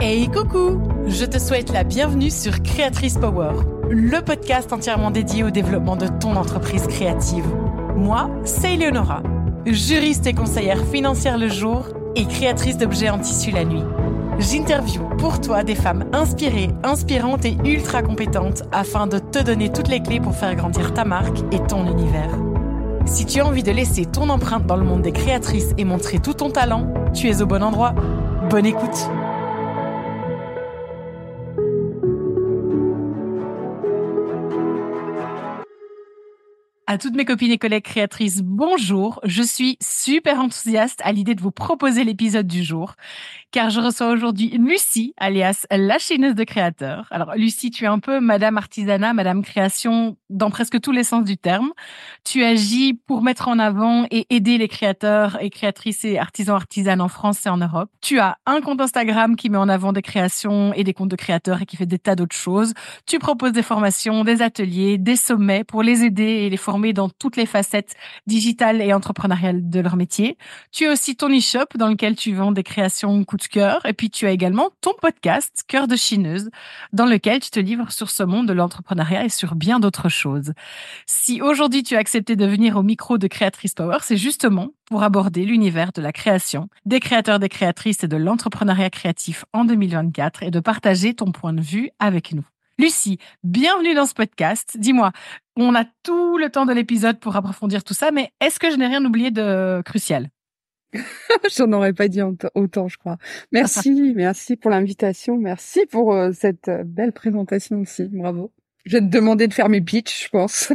Hey coucou Je te souhaite la bienvenue sur Créatrice Power, le podcast entièrement dédié au développement de ton entreprise créative. Moi, c'est Eleonora, juriste et conseillère financière le jour et créatrice d'objets en tissu la nuit. J'interview pour toi des femmes inspirées, inspirantes et ultra compétentes afin de te donner toutes les clés pour faire grandir ta marque et ton univers. Si tu as envie de laisser ton empreinte dans le monde des créatrices et montrer tout ton talent, tu es au bon endroit. Bonne écoute À toutes mes copines et collègues créatrices, bonjour. Je suis super enthousiaste à l'idée de vous proposer l'épisode du jour, car je reçois aujourd'hui Lucie, alias la chineuse de créateurs. Alors, Lucie, tu es un peu Madame Artisanat, Madame Création dans presque tous les sens du terme. Tu agis pour mettre en avant et aider les créateurs et créatrices et artisans artisanes en France et en Europe. Tu as un compte Instagram qui met en avant des créations et des comptes de créateurs et qui fait des tas d'autres choses. Tu proposes des formations, des ateliers, des sommets pour les aider et les former dans toutes les facettes digitales et entrepreneuriales de leur métier. Tu as aussi ton e-shop dans lequel tu vends des créations de cœur. Et puis tu as également ton podcast Cœur de chineuse dans lequel tu te livres sur ce monde de l'entrepreneuriat et sur bien d'autres choses. Si aujourd'hui tu as accepté de venir au micro de Créatrice Power, c'est justement pour aborder l'univers de la création, des créateurs, des créatrices et de l'entrepreneuriat créatif en 2024 et de partager ton point de vue avec nous. Lucie, bienvenue dans ce podcast. Dis-moi, on a tout le temps de l'épisode pour approfondir tout ça, mais est-ce que je n'ai rien oublié de crucial? J'en aurais pas dit autant, je crois. Merci, merci pour l'invitation, merci pour euh, cette euh, belle présentation aussi. Bravo. Je vais te demander de faire mes pitchs, je pense.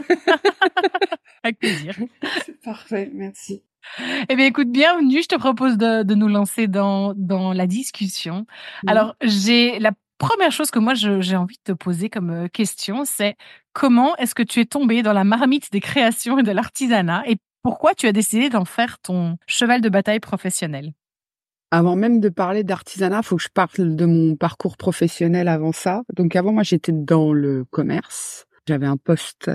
Avec plaisir. Parfait, merci. Eh bien, écoute, bienvenue. Je te propose de, de nous lancer dans, dans la discussion. Alors, j'ai la première chose que moi j'ai envie de te poser comme euh, question, c'est comment est-ce que tu es tombé dans la marmite des créations et de l'artisanat? Et pourquoi tu as décidé d'en faire ton cheval de bataille professionnel? Avant même de parler d'artisanat, faut que je parle de mon parcours professionnel avant ça. Donc avant, moi, j'étais dans le commerce. J'avais un poste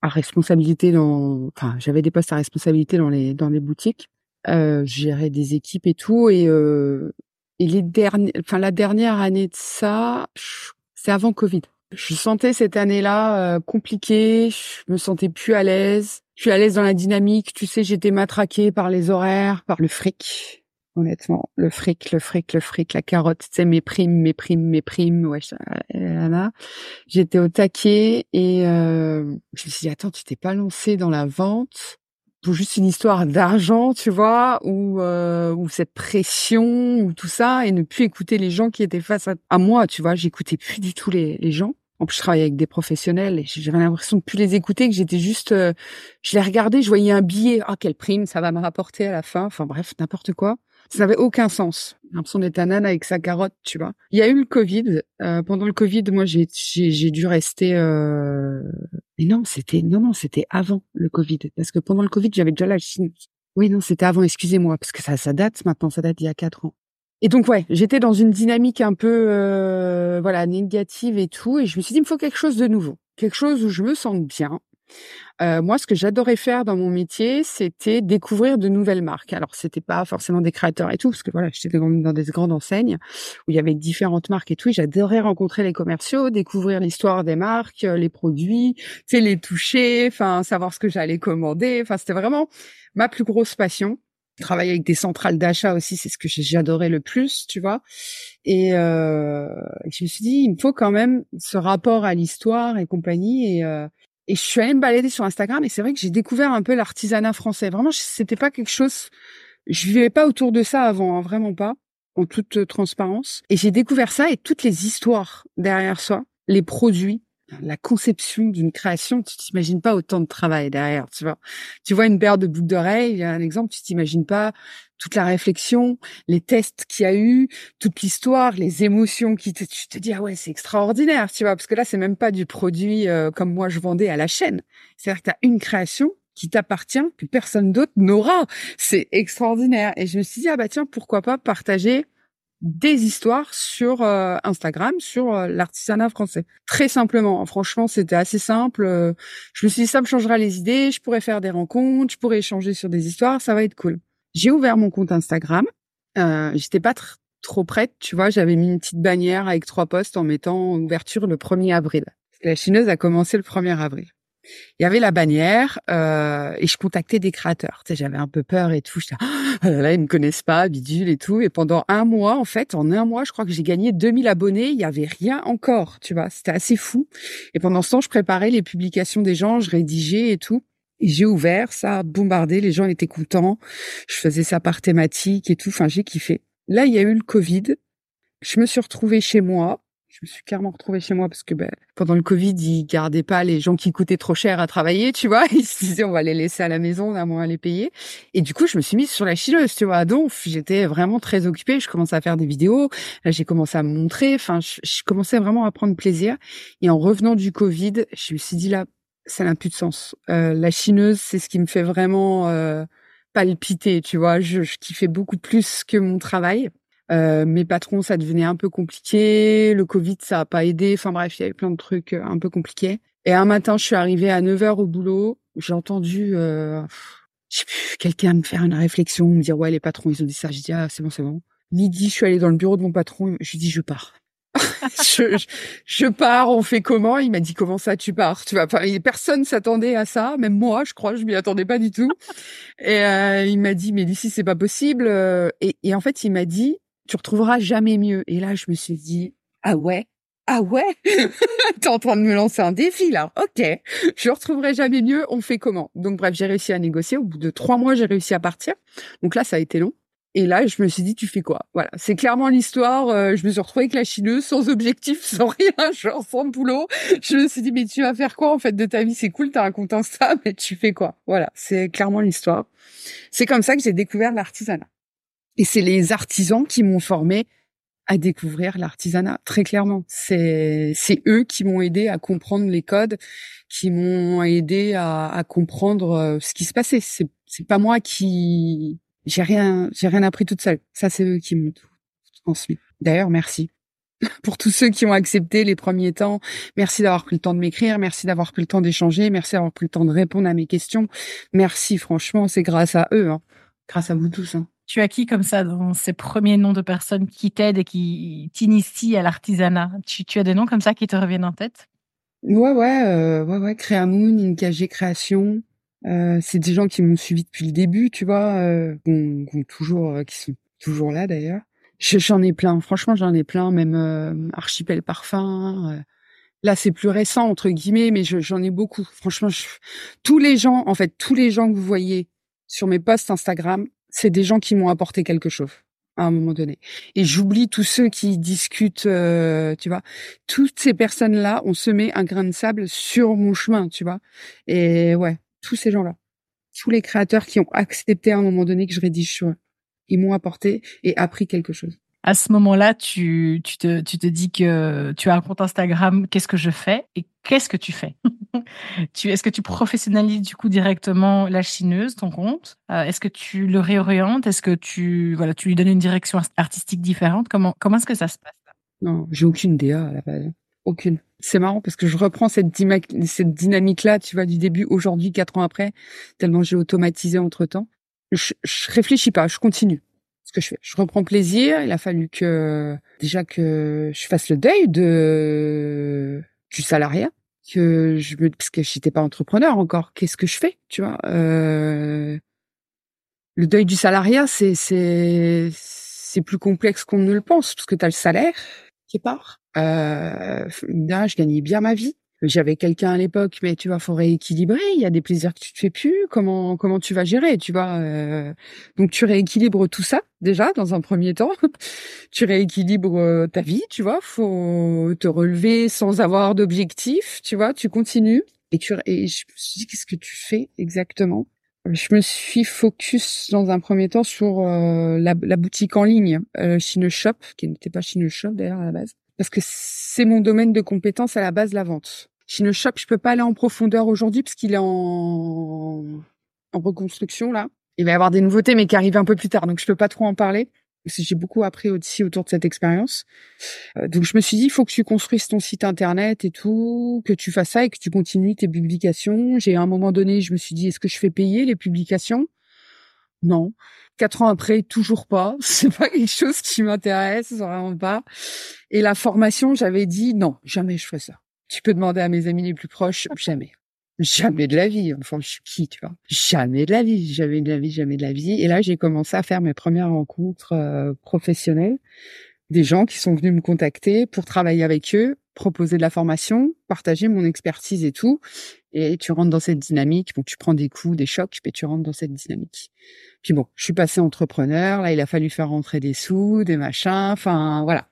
à responsabilité dans, enfin, j'avais des postes à responsabilité dans les dans les boutiques. Euh, gérais des équipes et tout. Et euh, et les derniers, enfin la dernière année de ça, c'est avant Covid. Je sentais cette année-là euh, compliquée, je me sentais plus à l'aise. Je suis à l'aise dans la dynamique, tu sais, j'étais matraquée par les horaires, par le fric. Honnêtement, le fric, le fric, le fric, la carotte, tu sais, mes primes, mes primes, mes primes, ouais, là. J'étais au taquet et euh, je me suis dit, attends, tu t'es pas lancé dans la vente pour juste une histoire d'argent, tu vois, ou euh, ou cette pression ou tout ça, et ne plus écouter les gens qui étaient face à, moi, tu vois. J'écoutais plus du tout les gens. En plus, je travaillais avec des professionnels et j'avais l'impression de plus les écouter, que j'étais juste, euh, je les regardais, je voyais un billet, ah quelle prime, ça va me rapporter à la fin. Enfin bref, n'importe quoi. Ça n'avait aucun sens. L'impression d'être un âne avec sa carotte, tu vois. Il y a eu le Covid. Euh, pendant le Covid, moi, j'ai j'ai dû rester. Euh... Mais non, c'était non non, c'était avant le Covid. Parce que pendant le Covid, j'avais déjà la Chine. Oui, non, c'était avant. Excusez-moi, parce que ça ça date maintenant. Ça date d'il y a quatre ans. Et donc ouais, j'étais dans une dynamique un peu euh, voilà négative et tout, et je me suis dit il me faut quelque chose de nouveau, quelque chose où je me sente bien, euh, moi, ce que j'adorais faire dans mon métier, c'était découvrir de nouvelles marques. Alors, c'était pas forcément des créateurs et tout, parce que voilà, j'étais dans des grandes enseignes où il y avait différentes marques et tout. J'adorais rencontrer les commerciaux, découvrir l'histoire des marques, euh, les produits, tu sais, les toucher, enfin, savoir ce que j'allais commander. Enfin, c'était vraiment ma plus grosse passion. Travailler avec des centrales d'achat aussi, c'est ce que j'adorais le plus, tu vois. Et euh, je me suis dit, il me faut quand même ce rapport à l'histoire et compagnie. Et, euh, et je suis allée me balader sur Instagram et c'est vrai que j'ai découvert un peu l'artisanat français. Vraiment, c'était pas quelque chose, je vivais pas autour de ça avant, hein, vraiment pas, en toute euh, transparence. Et j'ai découvert ça et toutes les histoires derrière soi, les produits, la conception d'une création, tu t'imagines pas autant de travail derrière, tu vois. Tu vois une paire de boucles d'oreilles, un exemple, tu t'imagines pas toute la réflexion, les tests qu'il y a eu, toute l'histoire, les émotions qui te, tu te dis ah ouais c'est extraordinaire, tu vois, parce que là c'est même pas du produit euh, comme moi je vendais à la chaîne. C'est-à-dire que tu as une création qui t'appartient que personne d'autre n'aura. C'est extraordinaire. Et je me suis dit ah bah tiens pourquoi pas partager des histoires sur euh, Instagram sur euh, l'artisanat français. Très simplement, franchement, c'était assez simple. Euh, je me suis dit ça me changera les idées, je pourrais faire des rencontres, je pourrais échanger sur des histoires, ça va être cool. J'ai ouvert mon compte Instagram. J'étais pas trop prête, tu vois, j'avais mis une petite bannière avec trois posts en mettant ouverture le 1er avril. La chineuse a commencé le 1er avril il y avait la bannière euh, et je contactais des créateurs. Tu sais, j'avais un peu peur et tout. Je ah là, ils me connaissent pas, bidule et tout. Et pendant un mois, en fait, en un mois, je crois que j'ai gagné 2000 abonnés. Il y avait rien encore, tu vois. C'était assez fou. Et pendant ce temps, je préparais les publications des gens, je rédigeais et tout. J'ai ouvert, ça bombardé, les gens étaient contents. Je faisais ça par thématique et tout. Enfin, j'ai kiffé. Là, il y a eu le Covid. Je me suis retrouvée chez moi je me suis carrément retrouvée chez moi parce que ben, pendant le Covid, ils gardaient pas les gens qui coûtaient trop cher à travailler, tu vois. Ils se disaient on va les laisser à la maison, on a moins à les payer. Et du coup, je me suis mise sur la chileuse, tu vois. Donc, j'étais vraiment très occupée. Je commençais à faire des vidéos. Là, j'ai commencé à me montrer. Enfin, je, commençais vraiment à prendre plaisir. Et en revenant du Covid, je me suis dit là, ça n'a plus de sens. Euh, la chineuse, c'est ce qui me fait vraiment euh, palpiter, tu vois. Je, je kiffais beaucoup plus que mon travail. Euh, mes patrons, ça devenait un peu compliqué. Le Covid, ça a pas aidé. Enfin bref, il y avait plein de trucs euh, un peu compliqués. Et un matin, je suis arrivée à 9 heures au boulot. J'ai entendu euh, quelqu'un me faire une réflexion, me dire ouais les patrons ils ont dit ça. J'ai dit ah c'est bon c'est bon. Midi, je suis allée dans le bureau de mon patron. Je lui dis je pars. je, je, pars, on fait comment? Il m'a dit comment ça tu pars? Tu vois, personne s'attendait à ça, même moi, je crois, je m'y attendais pas du tout. Et euh, il m'a dit mais d'ici c'est pas possible. Et, et en fait il m'a dit tu retrouveras jamais mieux. Et là, je me suis dit, ah ouais, ah ouais, t'es en train de me lancer un défi là. Ok, je retrouverai jamais mieux. On fait comment? Donc bref, j'ai réussi à négocier. Au bout de trois mois, j'ai réussi à partir. Donc là, ça a été long. Et là, je me suis dit, tu fais quoi? Voilà, c'est clairement l'histoire. Euh, je me suis retrouvée avec la chineuse, sans objectif, sans rien, genre sans boulot. Je me suis dit, mais tu vas faire quoi en fait de ta vie? C'est cool, t'as un compte Insta, mais tu fais quoi? Voilà, c'est clairement l'histoire. C'est comme ça que j'ai découvert l'artisanat. Et c'est les artisans qui m'ont formé à découvrir l'artisanat, très clairement. C'est, eux qui m'ont aidé à comprendre les codes, qui m'ont aidé à, à, comprendre euh, ce qui se passait. C'est, c'est pas moi qui, j'ai rien, j'ai rien appris toute seule. Ça, c'est eux qui m'ont tout transmis. D'ailleurs, merci pour tous ceux qui ont accepté les premiers temps. Merci d'avoir pris le temps de m'écrire. Merci d'avoir pris le temps d'échanger. Merci d'avoir pris le temps de répondre à mes questions. Merci, franchement, c'est grâce à eux, hein. grâce à vous tous. Hein. Tu as qui comme ça dans ces premiers noms de personnes qui t'aident et qui t'initient à l'artisanat? Tu, as des noms comme ça qui te reviennent en tête? Ouais, ouais, euh, ouais, ouais. Créamoun, Inkagé Création. Euh, c'est des gens qui m'ont suivi depuis le début, tu vois, euh, toujours, euh, qui sont toujours là d'ailleurs. J'en ai plein, franchement, j'en ai plein, même euh, Archipel Parfum. là, c'est plus récent entre guillemets, mais j'en ai beaucoup. Franchement, tous les gens, en fait, tous les gens que vous voyez sur mes posts Instagram, c'est des gens qui m'ont apporté quelque chose à un moment donné. Et j'oublie tous ceux qui discutent, euh, tu vois. Toutes ces personnes-là ont semé un grain de sable sur mon chemin, tu vois. Et ouais, tous ces gens-là, tous les créateurs qui ont accepté à un moment donné que je rédige sur eux, ils m'ont apporté et appris quelque chose à ce moment-là, tu, tu, te, tu te dis que tu as un compte Instagram, qu'est-ce que je fais et qu'est-ce que tu fais? Tu, Est-ce que tu professionnalises du coup directement la chineuse, ton compte? Euh, Est-ce que tu le réorientes? Est-ce que tu, voilà, tu lui donnes une direction artistique différente? Comment, comment est-ce que ça se passe? Non, j'ai aucune DA à la base. Aucune. C'est marrant parce que je reprends cette, dynamique-là, tu vois, du début, aujourd'hui, quatre ans après, tellement j'ai automatisé entre-temps. Je, je réfléchis pas, je continue ce que je fais. Je reprends plaisir. Il a fallu que déjà que je fasse le deuil de du salariat, que je me parce que j'étais pas entrepreneur encore. Qu'est-ce que je fais, tu vois euh, Le deuil du salariat, c'est c'est c'est plus complexe qu'on ne le pense parce que tu as le salaire qui part. Euh, là, je gagnais bien ma vie. J'avais quelqu'un à l'époque, mais tu vois, faut rééquilibrer. Il y a des plaisirs que tu te fais plus. Comment comment tu vas gérer, tu vois euh, Donc tu rééquilibres tout ça déjà dans un premier temps. tu rééquilibres euh, ta vie, tu vois. Faut te relever sans avoir d'objectif, tu vois. Tu continues et tu et je me suis dit qu'est-ce que tu fais exactement? Je me suis focus dans un premier temps sur euh, la, boutique en ligne, euh, Chine Shop, qui n'était pas Chine Shop d'ailleurs à la base parce que c'est mon domaine de compétence à la base, la vente. Chine Shop, je peux pas aller en profondeur aujourd'hui parce qu'il est en... en reconstruction là. Il va y avoir des nouveautés, mais qui arrivent un peu plus tard, donc je peux pas trop en parler. j'ai beaucoup appris aussi autour de cette expérience. Euh, donc je me suis dit, il faut que tu construises ton site internet et tout, que tu fasses ça et que tu continues tes publications. J'ai à un moment donné, je me suis dit, est-ce que je fais payer les publications? Non. Quatre ans après, toujours pas. C'est pas quelque chose qui m'intéresse, vraiment pas. Et la formation, j'avais dit, non, jamais je ferai ça. Tu peux demander à mes amis les plus proches, jamais. Jamais de la vie. Enfin, je suis qui, tu vois? Jamais de la vie. Jamais de la vie, jamais de la vie. Et là, j'ai commencé à faire mes premières rencontres euh, professionnelles. Des gens qui sont venus me contacter pour travailler avec eux, proposer de la formation, partager mon expertise et tout. Et tu rentres dans cette dynamique. Bon, tu prends des coups, des chocs, mais tu rentres dans cette dynamique. Puis bon, je suis passé entrepreneur. Là, il a fallu faire rentrer des sous, des machins. Enfin, voilà.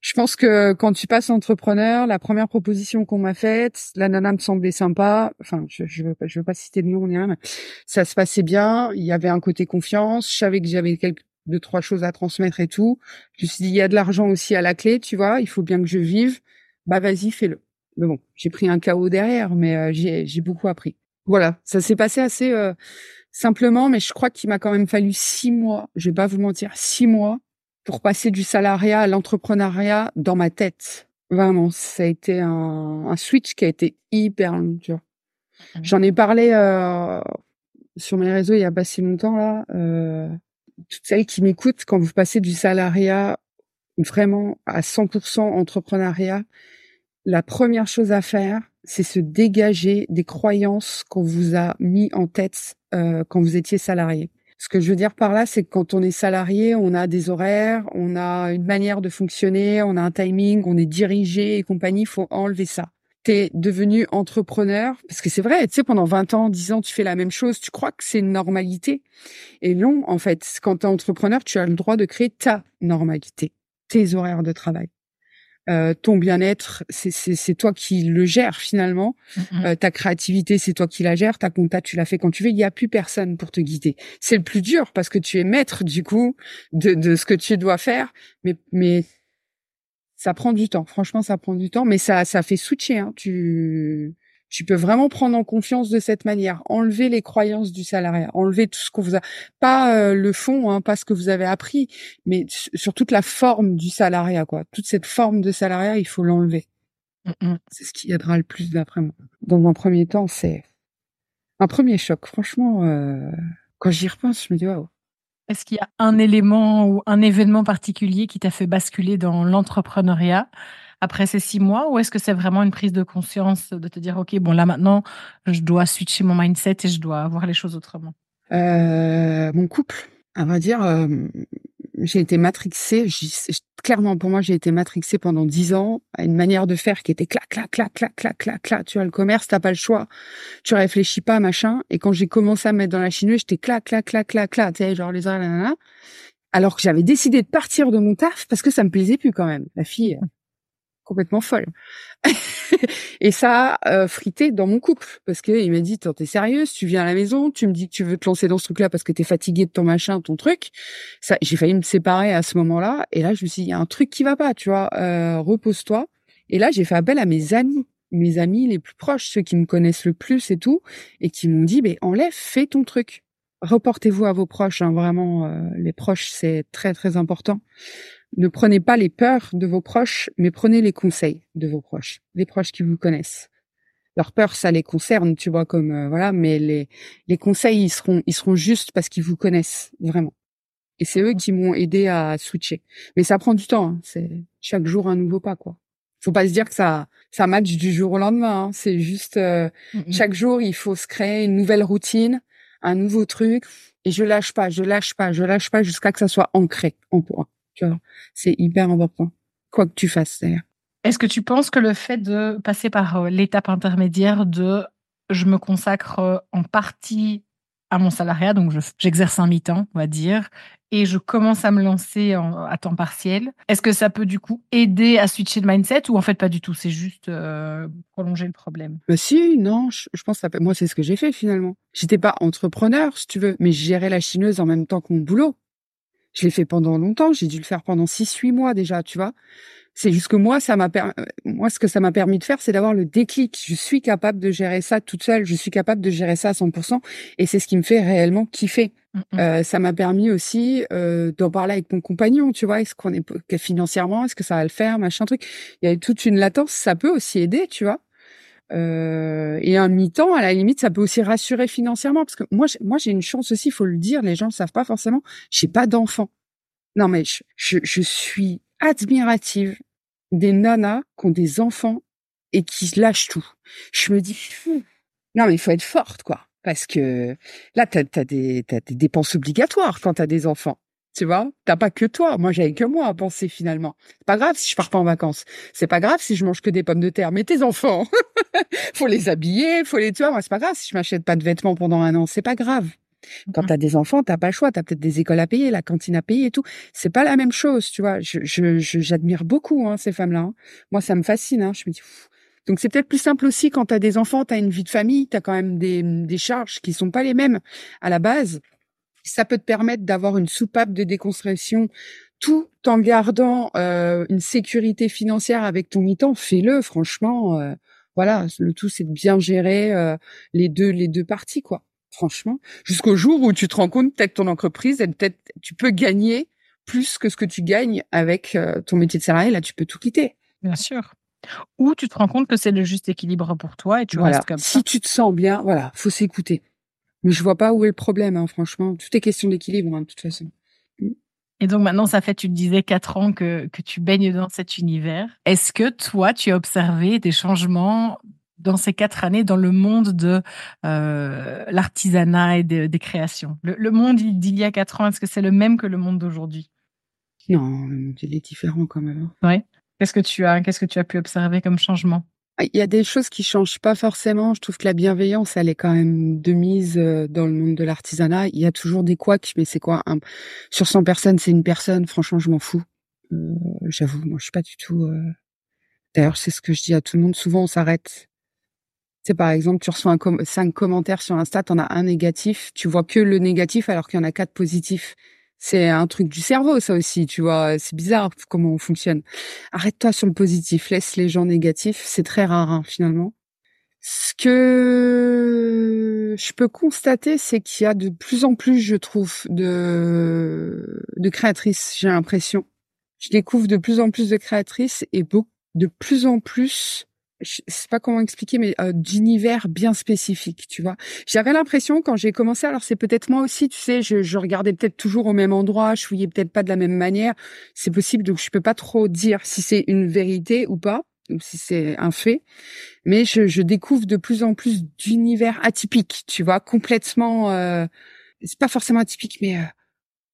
Je pense que quand tu passes entrepreneur, la première proposition qu'on m'a faite, la nana me semblait sympa. Enfin, je, je veux pas, veux pas citer le nom ni rien, mais ça se passait bien. Il y avait un côté confiance. Je savais que j'avais quelques deux trois choses à transmettre et tout. Je me suis dit, il y a de l'argent aussi à la clé, tu vois. Il faut bien que je vive. Bah vas-y, fais-le. Mais bon, j'ai pris un chaos derrière, mais euh, j'ai j'ai beaucoup appris. Voilà, ça s'est passé assez euh, simplement, mais je crois qu'il m'a quand même fallu six mois. Je vais pas vous mentir, six mois pour passer du salariat à l'entrepreneuriat dans ma tête. Vraiment, ça a été un, un switch qui a été hyper long, tu vois. Mmh. J'en ai parlé euh, sur mes réseaux il y a pas si longtemps là. Euh, toutes celles qui m'écoutent, quand vous passez du salariat vraiment à 100% entrepreneuriat, la première chose à faire, c'est se dégager des croyances qu'on vous a mis en tête euh, quand vous étiez salarié. Ce que je veux dire par là, c'est que quand on est salarié, on a des horaires, on a une manière de fonctionner, on a un timing, on est dirigé et compagnie. Il faut enlever ça. T'es devenu entrepreneur parce que c'est vrai, tu sais, pendant 20 ans, 10 ans, tu fais la même chose, tu crois que c'est une normalité. Et non, en fait, quand tu es entrepreneur, tu as le droit de créer ta normalité, tes horaires de travail. Euh, ton bien-être, c'est toi qui le gères finalement. Euh, ta créativité, c'est toi qui la gères. Ta compta, tu la fais quand tu veux. Il n'y a plus personne pour te guider. C'est le plus dur parce que tu es maître du coup de, de ce que tu dois faire. Mais, mais ça prend du temps. Franchement, ça prend du temps. Mais ça, ça fait switcher. Hein. Tu tu peux vraiment prendre en confiance de cette manière, enlever les croyances du salariat, enlever tout ce qu'on vous a, pas euh, le fond, hein, pas ce que vous avez appris, mais sur toute la forme du salariat, quoi. Toute cette forme de salariat, il faut l'enlever. C'est ce qui aidera le plus d'après moi. Dans un premier temps, c'est un premier choc. Franchement, euh, quand j'y repense, je me dis waouh. Est-ce qu'il y a un élément ou un événement particulier qui t'a fait basculer dans l'entrepreneuriat? Après ces six mois ou est-ce que c'est vraiment une prise de conscience de te dire, OK, bon, là maintenant, je dois switcher mon mindset et je dois voir les choses autrement? Euh, Mon couple, à vrai dire, euh, j'ai été matrixée. Clairement, pour moi, j'ai été matrixée pendant dix ans à une manière de faire qui était clac, clac, clac, clac, clac, clac, clac. Tu vois, le commerce, t'as pas le choix. Tu réfléchis pas, machin. Et quand j'ai commencé à mettre dans la chineuse, j'étais clac, clac, clac, clac, clac. Tu sais, genre les là, Alors que j'avais décidé de partir de mon taf parce que ça me plaisait plus quand même. La fille, complètement folle. et ça a euh, frité dans mon couple parce que il m'a dit t'es sérieuse, tu viens à la maison, tu me dis que tu veux te lancer dans ce truc-là parce que t'es fatigué de ton machin, ton truc? Ça, j'ai failli me séparer à ce moment-là et là je me suis dit il y a un truc qui va pas, tu vois, euh, repose-toi. Et là j'ai fait appel à mes amis, mes amis les plus proches, ceux qui me connaissent le plus et tout, et qui m'ont dit ben enlève, fais ton truc. Reportez-vous à vos proches, hein, vraiment euh, les proches c'est très très important. Ne prenez pas les peurs de vos proches, mais prenez les conseils de vos proches, les proches qui vous connaissent. Leurs peurs, ça les concerne, tu vois, comme euh, voilà, mais les les conseils, ils seront ils seront justes parce qu'ils vous connaissent vraiment. Et c'est eux qui m'ont aidé à switcher. Mais ça prend du temps. Hein. C'est chaque jour un nouveau pas, quoi. Faut pas se dire que ça ça match du jour au lendemain. Hein. C'est juste euh, chaque jour, il faut se créer une nouvelle routine, un nouveau truc. Et je lâche pas, je lâche pas, je lâche pas jusqu'à que ça soit ancré en toi. Tu vois, c'est hyper important, quoi que tu fasses d'ailleurs. Est-ce que tu penses que le fait de passer par euh, l'étape intermédiaire de je me consacre euh, en partie à mon salariat, donc j'exerce un mi-temps, on va dire, et je commence à me lancer à temps partiel. Est-ce que ça peut du coup aider à switcher de mindset ou en fait pas du tout? C'est juste euh, prolonger le problème. Bah si, non, je, pense que ça moi c'est ce que j'ai fait finalement. J'étais pas entrepreneur, si tu veux, mais je gérais la chineuse en même temps que mon boulot. Je l'ai fait pendant longtemps, j'ai dû le faire pendant 6-8 mois déjà, tu vois. C'est juste que moi, ça m'a moi ce que ça m'a permis de faire, c'est d'avoir le déclic. Je suis capable de gérer ça toute seule. Je suis capable de gérer ça à 100%, et c'est ce qui me fait réellement kiffer. Mmh, mmh. Euh, ça m'a permis aussi euh, d'en parler avec mon compagnon. Tu vois, est-ce qu'on est financièrement, est-ce que ça va le faire, machin truc. Il y a toute une latence. Ça peut aussi aider, tu vois. Euh, et un mi-temps, à la limite, ça peut aussi rassurer financièrement, parce que moi, moi, j'ai une chance aussi, il faut le dire. Les gens ne savent pas forcément. J'ai pas d'enfants. Non, mais je, je, je suis admirative des nanas qui ont des enfants et qui lâchent tout. Je me dis, non mais il faut être forte quoi, parce que là t'as as des t'as des dépenses obligatoires quand t'as des enfants. Tu vois, t'as pas que toi. Moi, j'avais que moi à penser finalement. C'est pas grave si je pars pas en vacances. C'est pas grave si je mange que des pommes de terre. Mais tes enfants, faut les habiller, faut les. Tu vois, moi, c'est pas grave si je m'achète pas de vêtements pendant un an. C'est pas grave. Quand mmh. tu as des enfants, t'as pas le choix. T'as peut-être des écoles à payer, la cantine à payer et tout. C'est pas la même chose, tu vois. Je, j'admire beaucoup hein, ces femmes-là. Hein. Moi, ça me fascine. Hein. Je me dis. Donc c'est peut-être plus simple aussi quand tu as des enfants, tu as une vie de famille, tu as quand même des, des charges qui sont pas les mêmes à la base. Ça peut te permettre d'avoir une soupape de déconstruction tout en gardant euh, une sécurité financière avec ton mi-temps. Fais-le, franchement. Euh, voilà, le tout c'est de bien gérer euh, les deux les deux parties quoi franchement, jusqu'au jour où tu te rends compte peut-être ton entreprise, peut-être tu peux gagner plus que ce que tu gagnes avec euh, ton métier de salarié. Là, tu peux tout quitter. Bien sûr. Ou tu te rends compte que c'est le juste équilibre pour toi et tu restes comme ça. Si tu te sens bien, voilà, faut s'écouter. Mais je vois pas où est le problème, hein, franchement. Tout est question d'équilibre, hein, de toute façon. Et donc maintenant, ça fait, tu te disais, quatre ans que, que tu baignes dans cet univers. Est-ce que toi, tu as observé des changements dans ces quatre années dans le monde de euh, l'artisanat et des créations? Le, monde d'il y a quatre ans, est-ce que c'est le même que le monde d'aujourd'hui? Non, il est différent quand même. Hein. Ouais. Qu'est-ce que tu as Qu'est-ce que tu as pu observer comme changement? Ah, il y a des choses qui changent pas forcément. Je trouve que la bienveillance, elle est quand même de mise euh, dans le monde de l'artisanat. Il y a toujours des couacs, mais c'est quoi? Sur 100 personnes, c'est une personne. Franchement, je m'en fous. Euh, J'avoue, moi, je suis pas du tout. Euh... D'ailleurs, c'est ce que je dis à tout le monde. Souvent, on s'arrête sais, par exemple, tu reçois un cinq commentaires sur Insta, t'en as un négatif, tu vois que le négatif alors qu'il y en a quatre positifs. C'est un truc du cerveau, ça aussi, tu vois. C'est bizarre comment on fonctionne. Arrête-toi sur le positif, laisse les gens négatifs. C'est très rare, hein, finalement. Ce que je peux constater, c'est qu'il y a de plus en plus, je trouve, de, de créatrices, j'ai l'impression. Je découvre de plus en plus de créatrices et de plus en plus je sais pas comment expliquer, mais euh, d'univers bien spécifique, tu vois. J'avais l'impression quand j'ai commencé, alors c'est peut-être moi aussi, tu sais, je, je regardais peut-être toujours au même endroit, je fouillais peut-être pas de la même manière. C'est possible, donc je peux pas trop dire si c'est une vérité ou pas, ou si c'est un fait. Mais je, je découvre de plus en plus d'univers atypiques, tu vois, complètement. Euh, c'est pas forcément atypique, mais euh,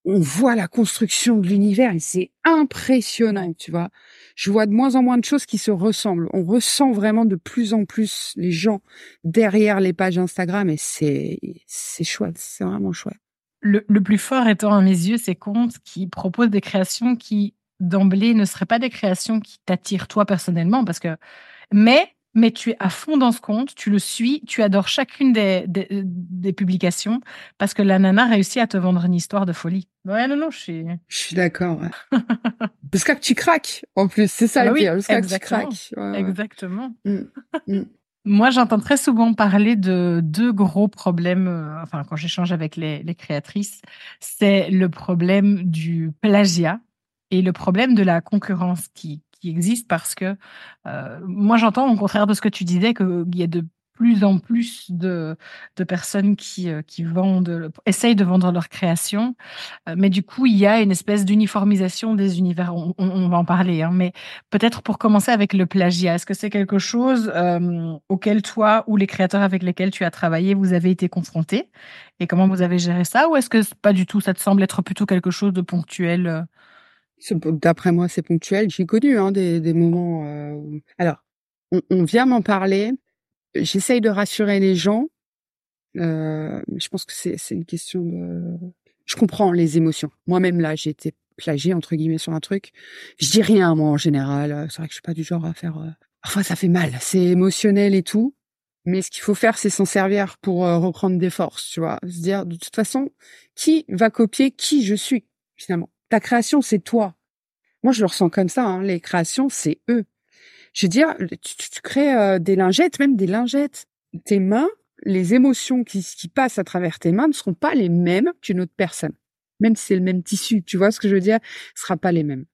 on voit la construction de l'univers et c'est impressionnant, tu vois. Je vois de moins en moins de choses qui se ressemblent. On ressent vraiment de plus en plus les gens derrière les pages Instagram et c'est c'est chouette, c'est vraiment chouette. Le, le, plus fort étant à mes yeux ces comptes qui proposent des créations qui d'emblée ne seraient pas des créations qui t'attirent toi personnellement parce que mais mais tu es à fond dans ce compte, tu le suis, tu adores chacune des, des, publications parce que la nana réussit à te vendre une histoire de folie. Ouais, non, non, je suis. Je suis d'accord. Ouais. Jusqu'à que tu craques, en plus, c'est ça le ah pire. Jusqu'à que tu craques. Exactement. Mm, mm. Moi, j'entends très souvent parler de deux gros problèmes, euh, enfin, quand j'échange avec les, les créatrices, c'est le problème du plagiat et le problème de la concurrence qui, qui existe parce que euh, moi j'entends au contraire de ce que tu disais qu'il y a de plus en plus de, personnes qui, euh, qui vendent, essayent de vendre leur création, euh, mais du coup il y a une espèce d'uniformisation des univers. On, on, va en parler, hein, mais peut-être pour commencer avec le plagiat, est-ce que c'est quelque chose auquel toi ou les créateurs avec lesquels tu as travaillé vous avez été confrontés? Et comment vous avez géré ça, ou est-ce que pas du tout, ça te semble être plutôt quelque chose de ponctuel D'après moi, c'est ponctuel. J'ai connu hein, des, des, moments. Euh... Alors, on, on vient m'en parler. J'essaye de rassurer les gens. Euh, je pense que c'est une question de. Je comprends les émotions. Moi-même là, j'ai été plagiée entre guillemets sur un truc. Je dis rien moi en général. C'est vrai que je suis pas du genre à faire. Euh... Parfois, ça fait mal. C'est émotionnel et tout. Mais ce qu'il faut faire, c'est s'en servir pour euh, reprendre des forces, tu vois. Se dire, de toute façon, qui va copier qui je suis, finalement? Ta création, c'est toi. Moi, je le ressens comme ça. Hein. Les créations, c'est eux. Je veux dire, tu, crées euh, des lingettes, même des lingettes. Tes mains, les émotions qui, qui passent à travers tes mains ne seront pas les mêmes qu'une autre personne. Même si c'est le même tissu, tu vois ce que je veux dire, ce sera pas les mêmes.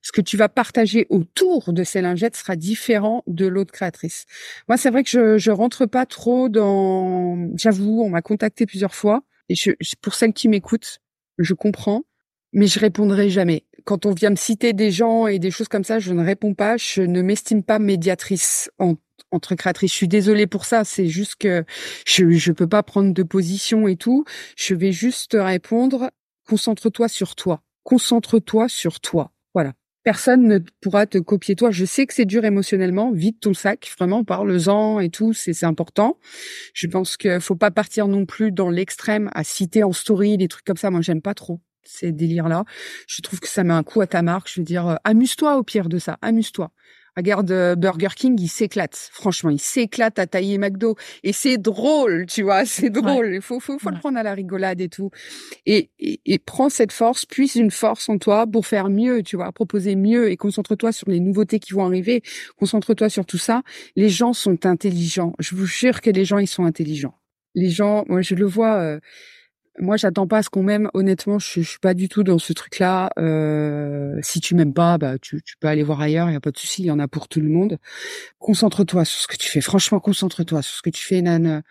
Ce que tu vas partager autour de ces lingettes sera différent de l'autre créatrice. Moi, c'est vrai que je, je rentre pas trop dans. J'avoue, on m'a contacté plusieurs fois et je, pour celles qui m'écoutent, je comprends, mais je répondrai jamais. Quand on vient me citer des gens et des choses comme ça, je ne réponds pas. Je ne m'estime pas médiatrice en, entre créatrices. Je suis désolée pour ça. C'est juste que je je peux pas prendre de position et tout. Je vais juste répondre. Concentre-toi sur toi. Concentre-toi sur toi. Voilà. Personne ne pourra te copier toi. Je sais que c'est dur émotionnellement. Vide ton sac, vraiment, parle-en et tout. C'est important. Je pense qu'il faut pas partir non plus dans l'extrême à citer en story des trucs comme ça. Moi, j'aime pas trop ces délires-là. Je trouve que ça met un coup à ta marque. Je veux dire, euh, amuse-toi au pire de ça. Amuse-toi. Regarde euh, Burger King, il s'éclate. Franchement, il s'éclate à tailler McDo. Et c'est drôle, tu vois, c'est drôle. Il faut, faut, faut le prendre à la rigolade et tout. Et, et, et prends cette force, puise une force en toi pour faire mieux, tu vois, proposer mieux et concentre-toi sur les nouveautés qui vont arriver. Concentre-toi sur tout ça. Les gens sont intelligents. Je vous jure que les gens, ils sont intelligents. Les gens, moi, je le vois. Euh, moi, j'attends pas à ce qu'on m'aime. Honnêtement, je, je, suis pas du tout dans ce truc-là. Euh, si tu m'aimes pas, bah tu, tu, peux aller voir ailleurs. Il y a pas de souci. Il y en a pour tout le monde. Concentre-toi sur ce que tu fais. Franchement, concentre-toi sur ce que tu fais, Nan.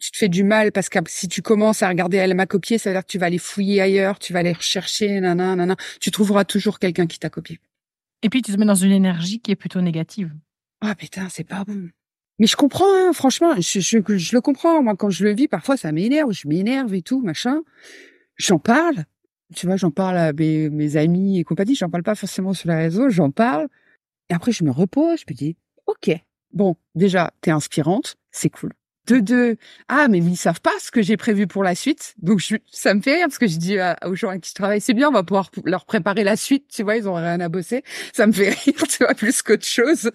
Tu te fais du mal parce que si tu commences à regarder elle m'a copié, ça veut dire que tu vas aller fouiller ailleurs, tu vas aller rechercher, nana, nana. Tu trouveras toujours quelqu'un qui t'a copié. Et puis tu te mets dans une énergie qui est plutôt négative. Ah putain, c'est pas bon. Mais je comprends, hein, franchement, je, le comprends. Moi, quand je le vis, parfois, ça m'énerve, je m'énerve et tout, machin. J'en parle. Tu vois, j'en parle à mes, mes amis et compagnie. J'en parle pas forcément sur les réseaux, j'en parle. Et après, je me repose, je me dis, OK, bon, déjà, t'es inspirante, c'est cool de deux. Ah, mais ils savent pas ce que j'ai prévu pour la suite. Donc, je, ça me fait rire parce que je dis aux gens avec qui je travaille, c'est bien, on va pouvoir leur préparer la suite. Tu vois, ils ont rien à bosser. Ça me fait rire, tu vois, plus qu'autre chose.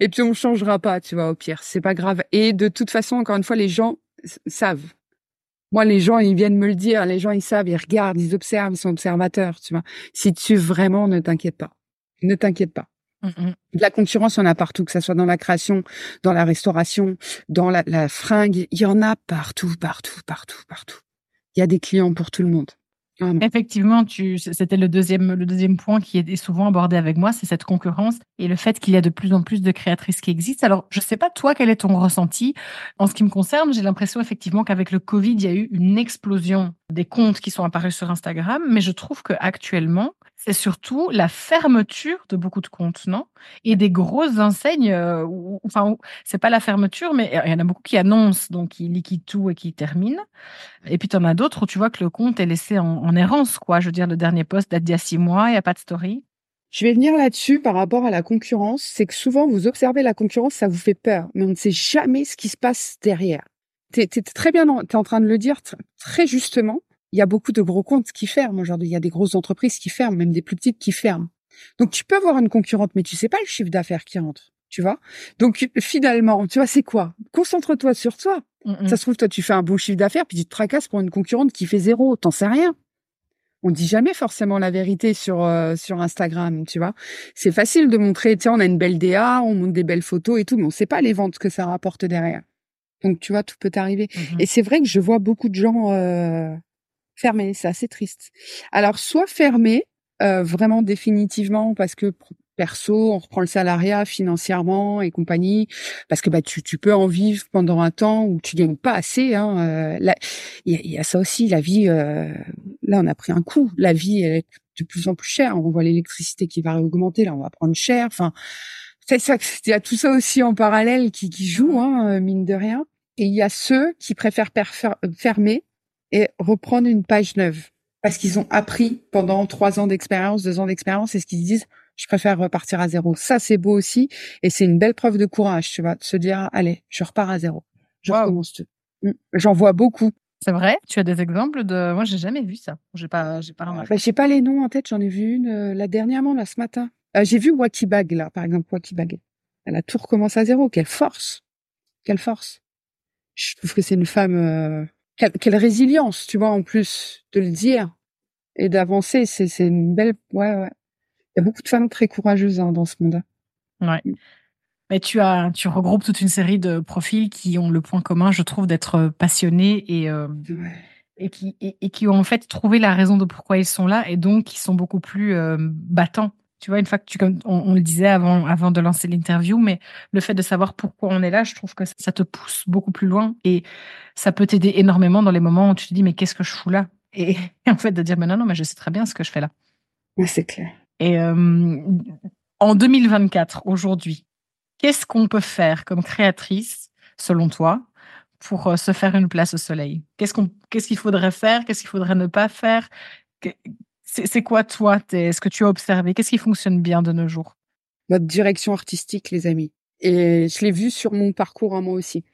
Et puis, on changera pas, tu vois, au pire. C'est pas grave. Et de toute façon, encore une fois, les gens savent. Moi, les gens, ils viennent me le dire. Les gens, ils savent, ils regardent, ils observent, ils sont observateurs, tu vois. Si tu vraiment, ne t'inquiète pas. Ne t'inquiète pas. De mm, mm. la concurrence, il y en a partout, que ça soit dans la création, dans la restauration, dans la, la fringue. Il y en a partout, partout, partout, partout. Il y a des clients pour tout le monde. Effectivement, tu, c'était le deuxième, le deuxième point qui est souvent abordé avec moi, c'est cette concurrence et le fait qu'il y a de plus en plus de créatrices qui existent. Alors, je sais pas toi, quel est ton ressenti? En ce qui me concerne, j'ai l'impression effectivement qu'avec le Covid, il y a eu une explosion des comptes qui sont apparus sur Instagram, mais je trouve que actuellement, c'est surtout la fermeture de beaucoup de comptes, non? Et des grosses enseignes, euh, enfin, c'est pas la fermeture, mais il y en a beaucoup qui annoncent, donc qui liquident tout et qui terminent. Et puis, tu en as d'autres où tu vois que le compte est laissé en, errance, quoi. Je veux dire, le dernier post date d'il y a six mois, il n'y a pas de story. Je vais venir là-dessus par rapport à la concurrence. C'est que souvent, vous observez la concurrence, ça vous fait peur, mais on ne sait jamais ce qui se passe derrière. Tu es, très bien, tu es en train de le dire très justement il y a beaucoup de gros comptes qui ferment aujourd'hui. Il y a des grosses entreprises qui ferment, même des plus petites qui ferment. Donc tu peux avoir une concurrente, mais tu sais pas le chiffre d'affaires qui rentre. Tu vois? Donc finalement, tu vois, c'est quoi? Concentre-toi sur toi. Ça se trouve, toi, tu fais un beau chiffre d'affaires, puis tu te tracasses pour une concurrente qui fait zéro. T'en sais rien. On dit jamais forcément la vérité sur euh, sur Instagram, tu vois? C'est facile de montrer, tiens, on a une belle DA, on montre des belles photos et tout, mais on sait pas les ventes que ça rapporte derrière. Donc tu vois, tout peut arriver. Mm-hmm. Et c'est vrai que je vois beaucoup de gens euh, fermé. C'est assez triste. Alors, soit fermé, euh, vraiment définitivement, parce que perso, on reprend le salariat financièrement et compagnie, parce que bah tu, tu peux en vivre pendant un temps où tu gagnes pas assez. Hein, euh, il y, a ça aussi, la vie. Euh, là, on a pris un coup. La vie elle est de plus en plus chère. On voit l'électricité qui va augmenter. Là, on va prendre cher. Enfin, c'est ça. Il y a tout ça aussi en parallèle qui, qui joue, hein, mine de rien. Et il y a ceux qui préfèrent fermer et reprendre une page neuve parce qu'ils ont appris pendant trois ans d'expérience, deux ans d'expérience, et ce qu'ils disent, je préfère repartir à zéro. Ça, c'est beau aussi, et c'est une belle preuve de courage, tu vois, de se dire, allez, je repars à zéro, je recommence tout. Mm. J'en vois beaucoup. C'est vrai? Tu as des exemples de Moi, j'ai jamais vu ça. J'ai pas, j'ai pas remarqué. Bah, j'ai pas les noms en tête. J'en ai vu une euh, là dernièrement, là ce matin. Euh, j'ai vu Wakibag là, par exemple, Wakibag. Elle a tout recommencé à zéro. Quelle force Quelle force Je trouve que c'est une femme. Euh, quelle, résilience, tu vois, en plus de le dire et d'avancer, c'est c'est une belle ouais ouais. Il y a beaucoup de femmes très courageuses hein, dans ce monde. Ouais. Mais tu as, tu regroupes toute une série de profils qui ont le point commun, je trouve, d'être passionnés et euh, et qui et, qui ont en fait trouvé la raison de pourquoi ils sont là et donc qui sont beaucoup plus euh, battants. Tu vois, une fois que tu, comme on, le disait avant avant de lancer l'interview, mais le fait de savoir pourquoi on est là, je trouve que ça te pousse beaucoup plus loin et ça peut t'aider énormément dans les moments où tu te dis mais qu'est-ce que je fous là? Et, en fait de dire mais non non mais je sais très bien ce que je fais là. Oui, c'est clair. Et euh, en 2024, aujourd'hui, Qu'est-ce qu'on peut faire comme créatrice, selon toi, pour euh, se faire une place au soleil? Qu'est-ce qu'on, qu'est-ce qu'il faudrait faire? Qu'est-ce qu'il faudrait ne pas faire? C'est, quoi, toi, ce que tu as observé? Qu'est-ce qui fonctionne bien de nos jours? Notre direction artistique, les amis. Et je l'ai vu sur mon parcours à moi aussi.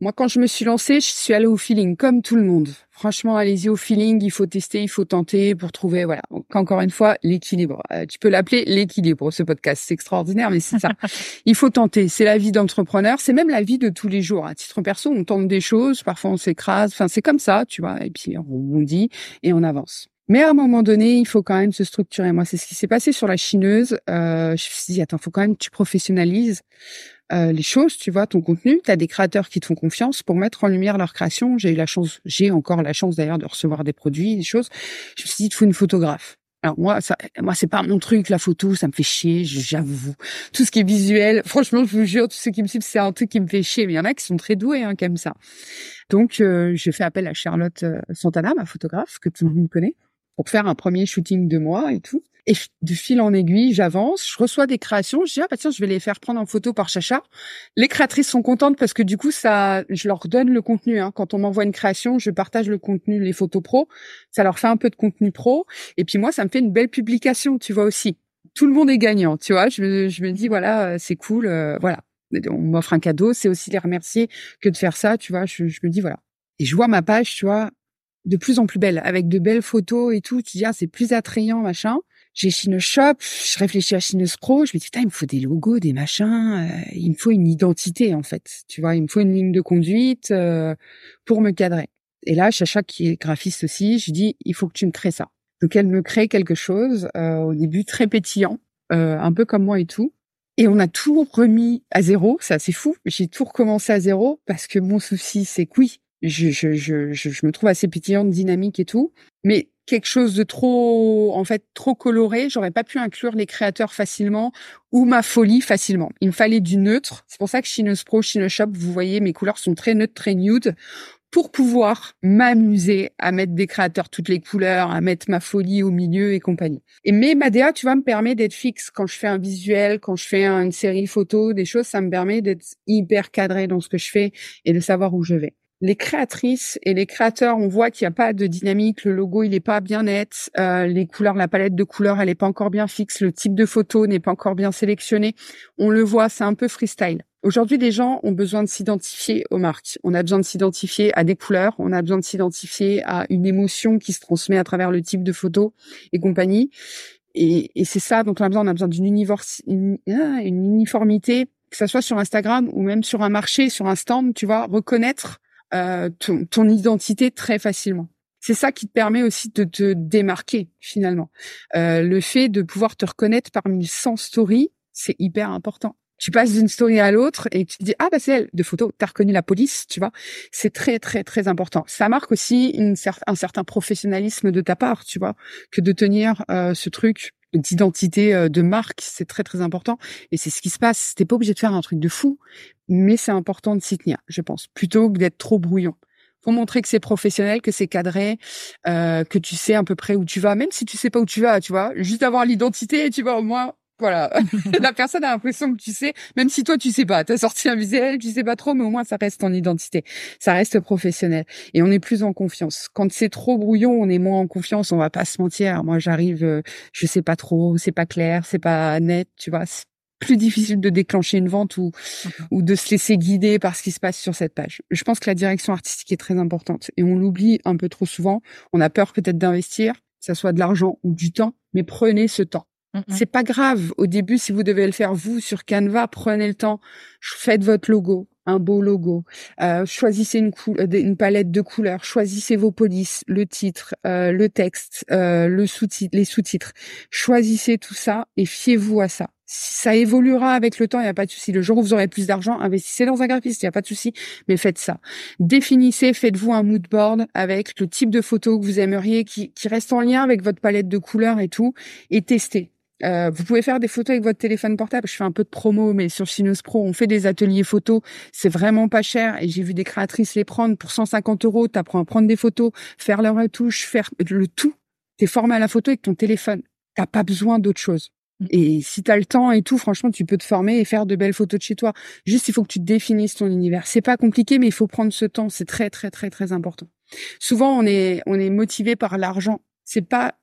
Moi, quand je me suis lancée, je suis allée au feeling, comme tout le monde. Franchement, allez-y au feeling, il faut tester, il faut tenter pour trouver, voilà, encore une fois, l'équilibre. Euh, tu peux l'appeler l'équilibre, ce podcast. C'est extraordinaire, mais c'est ça. il faut tenter. C'est la vie d'entrepreneur. C'est même la vie de tous les jours. À titre perso, on tente des choses. Parfois, on s'écrase. Enfin, c'est comme ça, tu vois. Et puis, on dit et on avance. Mais à un moment donné, il faut quand même se structurer. Moi, c'est ce qui s'est passé sur la chineuse. Euh, je me suis dit, attends, faut quand même que tu professionnalises euh, les choses, tu vois, ton contenu. Tu as des créateurs qui te font confiance pour mettre en lumière leur création. J'ai eu la chance, j'ai encore la chance d'ailleurs de recevoir des produits, des choses. Je me suis dit, il faut une photographe. Alors moi, ça, moi c'est pas mon truc la photo, ça me fait chier, j'avoue. Tout ce qui est visuel, franchement, je vous jure, tous ceux qui me suivent, c'est un truc qui me fait chier. Mais il y en a qui sont très doués, hein, comme ça. Donc, euh, je fais appel à Charlotte euh, Santana, ma photographe que tout le monde connaît pour faire un premier shooting de moi et tout. Et de fil en aiguille, j'avance, je reçois des créations, je dis ah bah tiens, je vais les faire prendre en photo par Chacha. Les créatrices sont contentes parce que du coup ça, je leur donne le contenu. Hein. Quand on m'envoie une création, je partage le contenu, les photos pro, ça leur fait un peu de contenu pro. Et puis moi, ça me fait une belle publication, tu vois aussi. Tout le monde est gagnant, tu vois. Je me, je me dis voilà, c'est cool, euh, voilà. On m'offre un cadeau, c'est aussi les remercier que de faire ça, tu vois. Je, je me dis voilà. Et je vois ma page, tu vois, de plus en plus belle, avec de belles photos et tout. Tu dis, ah, c'est plus attrayant, machin. J'ai Chine Shop, je réfléchis à Chine Pro, je me dis, putain, il me faut des logos, des machins, euh, il me faut une identité, en fait. Tu vois, il me faut une ligne de conduite euh, pour me cadrer. Et là, Chacha, qui est graphiste aussi, je dis, il faut que tu me crées ça. Donc, elle me crée quelque chose, euh, au début très pétillant, un peu comme moi et tout. Et on a tout remis à zéro, ça c'est fou. J'ai tout recommencé à zéro parce que mon souci, c'est que oui, je, je, je, je, me trouve assez pétillante, dynamique et tout. Mais quelque chose de trop, en fait, trop coloré, j'aurais pas pu inclure les créateurs facilement ou ma folie facilement. Il me fallait du neutre. C'est pour ça que Chinos Pro, Chino Shop, vous voyez, mes couleurs sont très neutres, très nude pour pouvoir m'amuser à mettre des créateurs toutes les couleurs, à mettre ma folie au milieu et compagnie. Et mais Madea, tu vois, me permet d'être fixe quand je fais un visuel, quand je fais une série photo, des choses, ça me permet d'être hyper cadré dans ce que je fais et de savoir où je vais les créatrices et les créateurs, on voit qu'il n'y a pas de dynamique, le logo il n'est pas bien net, euh, les couleurs, la palette de couleurs elle n'est pas encore bien fixe, le type de photo n'est pas encore bien sélectionné. On le voit, c'est un peu freestyle. Aujourd'hui, les gens ont besoin de s'identifier aux marques. On a besoin de s'identifier à des couleurs, on a besoin de s'identifier à une émotion qui se transmet à travers le type de photo et compagnie. Et, c'est ça, donc on a besoin, on a besoin d'une ah, une uniformité, que ça soit sur Instagram ou même sur un marché, sur un stand, tu vois, reconnaître euh, ton, identité très facilement. C'est ça qui te permet aussi de te démarquer finalement. Euh, le fait de pouvoir te reconnaître parmi 100 stories, c'est hyper important. Tu passes d'une story à l'autre et tu te dis ah bah c'est elle de photo, t'as reconnu la police, tu vois. C'est très très très important. Ça marque aussi une un certain professionnalisme de ta part, tu vois, que de tenir euh, ce truc d'identité euh, de marque, c'est très très important. Et c'est ce qui se passe. T'es pas obligé de faire un truc de fou, mais c'est important de s'y tenir, je pense, plutôt que d'être trop brouillon. Faut montrer que c'est professionnel, que c'est cadré, euh, que tu sais à peu près où tu vas, même si tu sais pas où tu vas, tu vois, juste avoir l'identité, tu vois, au moins voilà. la personne a l'impression que tu sais, même si toi tu sais pas, t'as sorti un visuel, tu sais pas trop, mais au moins ça reste ton identité. Ça reste professionnel. Et on est plus en confiance. Quand c'est trop brouillon, on est moins en confiance, on va pas se mentir. Moi j'arrive, euh, je sais pas trop, c'est pas clair, c'est pas net, tu vois. C'est plus difficile de déclencher une vente ou, ou de se laisser guider par ce qui se passe sur cette page. Je pense que la direction artistique est très importante et on l'oublie un peu trop souvent. On a peur peut-être d'investir, que ça soit de l'argent ou du temps, mais prenez ce temps c'est pas grave. Au début, si vous devez le faire vous sur Canva, prenez le temps. Faites votre logo. un beau logo. Euh, choisissez une, euh, une, palette de couleurs. Choisissez vos polices, le titre, euh, le texte, les sous-titres. Choisissez tout ça et fiez-vous à ça. ça évoluera avec le temps, il n'y a pas de souci. Le jour où vous aurez plus d'argent, investissez dans un graphiste, il n'y a pas de souci, mais faites ça. Définissez, faites-vous un mood board avec le type de photo que vous aimeriez, qui, qui reste en lien avec votre palette de couleurs et tout, et testez. Euh, vous pouvez faire des photos avec votre téléphone portable. Je fais un peu de promo, mais sur Sinus Pro, on fait des ateliers photos. C'est vraiment pas cher. Et j'ai vu des créatrices les prendre pour 150 euros. T'apprends à prendre des photos, faire leur retouche, faire le tout. T'es formé à la photo avec ton téléphone. T'as pas besoin d'autre chose. Mm. Et si t'as le temps et tout, franchement, tu peux te former et faire de belles photos de chez toi. Juste, il faut que tu définisses ton univers. C'est pas compliqué, mais il faut prendre ce temps. C'est très, très, très, très important. Souvent, on est, on est motivé par l'argent. C'est pas,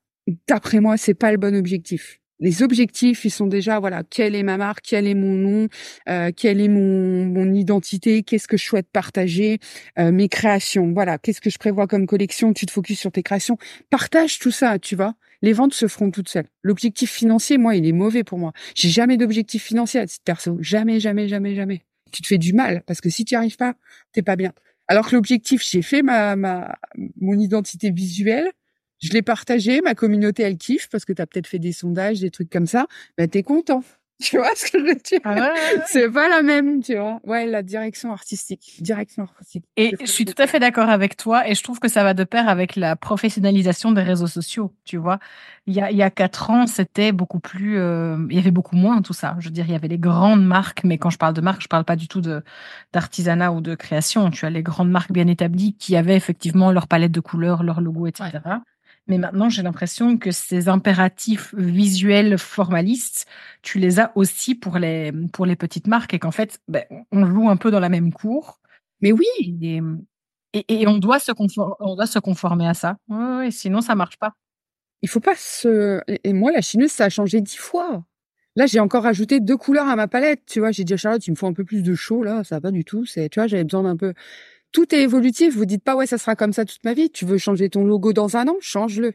d'après moi, c'est pas le bon objectif les objectifs, ils sont déjà voilà, quelle est ma marque, quel est mon nom, euh, quelle est mon, mon identité, qu'est-ce que je souhaite partager, euh, mes créations, voilà, qu'est-ce que je prévois comme collection, tu te focuses sur tes créations, partage tout ça, tu vois. Les ventes se feront toutes seules. L'objectif financier, moi, il est mauvais pour moi. J'ai jamais d'objectif financier à titre perso, jamais, jamais, jamais, jamais. Tu te fais du mal parce que si tu n'y arrives pas, t'es pas bien. Alors que l'objectif, j'ai fait ma, ma mon identité visuelle, je l'ai partagé, ma communauté elle kiffe parce que tu as peut-être fait des sondages, des trucs comme ça, bah t'es content. Tu vois ce que je veux dire? Ah C'est pas la même, tu vois. Ouais, la direction artistique, direction artistique. Et je suis tout à fait d'accord avec toi et je trouve que ça va de pair avec la professionnalisation des réseaux sociaux, tu vois. Il y a il y a quatre ans, c'était beaucoup plus euh, il y avait beaucoup moins tout ça. Je veux dire, il y avait les grandes marques, mais quand je parle de marques, je parle pas du tout de d'artisanat ou de création. Tu as les grandes marques bien établies qui avaient effectivement leur palette de couleurs, leur logo, etc. Mais maintenant, j'ai l'impression que ces impératifs visuels formalistes, tu les as aussi pour les, pour les petites marques et qu'en fait, ben, on joue un peu dans la même cour. Mais oui. Et, et, on, doit se conformer, on doit se conformer à ça. Sinon, ça marche pas. Il faut pas se. Et moi, la chineuse, ça a changé dix fois. Là, j'ai encore ajouté deux couleurs à ma palette. Tu vois, j'ai dit à Charlotte, il me faut un peu plus de chaud là. Ça va pas du tout. C'est, tu vois, j'avais besoin d'un peu tout est évolutif. Vous dites pas ouais, ça sera comme ça toute ma vie. Tu veux changer ton logo dans un an, change-le.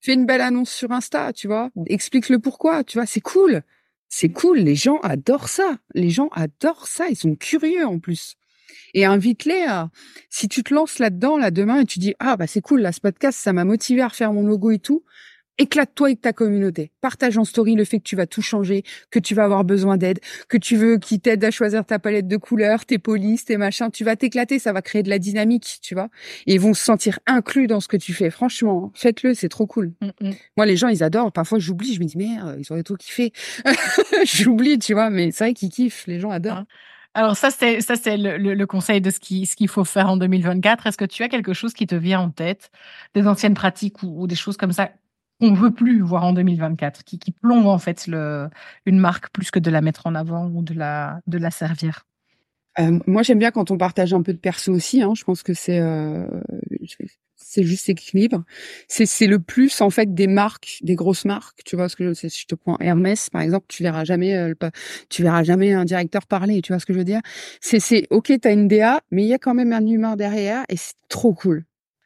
Fais une belle annonce sur Insta, tu vois. Explique le pourquoi, tu vois. C'est cool. C'est cool. Les gens adorent ça. Les gens adorent ça. Ils sont curieux en plus. Et invite-les à, si tu te lances là-dedans, là, demain, et tu dis, ah, bah, c'est cool, là, ce podcast, ça m'a motivé à refaire mon logo et tout éclate-toi avec ta communauté. Partage en story le fait que tu vas tout changer, que tu vas avoir besoin d'aide, que tu veux qu'ils t'aident à choisir ta palette de couleurs, tes polices, tes machins. Tu vas t'éclater, ça va créer de la dynamique, tu vois. Et ils vont se sentir inclus dans ce que tu fais. Franchement, faites-le, c'est trop cool. Mm, mm. Moi, les gens, ils adorent. Parfois, j'oublie, je me dis, merde, ils auraient trop kiffé. j'oublie, tu vois, mais c'est vrai qu'ils kiffent. Les gens adorent. Ah. Alors ça c'est ça c'est le, le, conseil de ce qui ce qu'il faut faire en 2024. Est-ce que tu as quelque chose qui te vient en tête, des anciennes pratiques ou, ou des choses comme ça qu'on veut plus voir en 2024, qui, qui plombe en fait le, une marque plus que de la mettre en avant ou de la, de la servir euh, Moi, j'aime bien quand on partage un peu de perso aussi. Hein. Je pense que c'est euh, c'est juste équilibre. C'est c'est le plus en fait des marques, des grosses marques. Tu vois ce que je Si je te prends Hermès par exemple, tu verras jamais euh, tu verras jamais un directeur parler. Tu vois ce que je veux dire C'est c'est ok, t'as une DA, mais il y a quand même un humain derrière et c'est trop cool.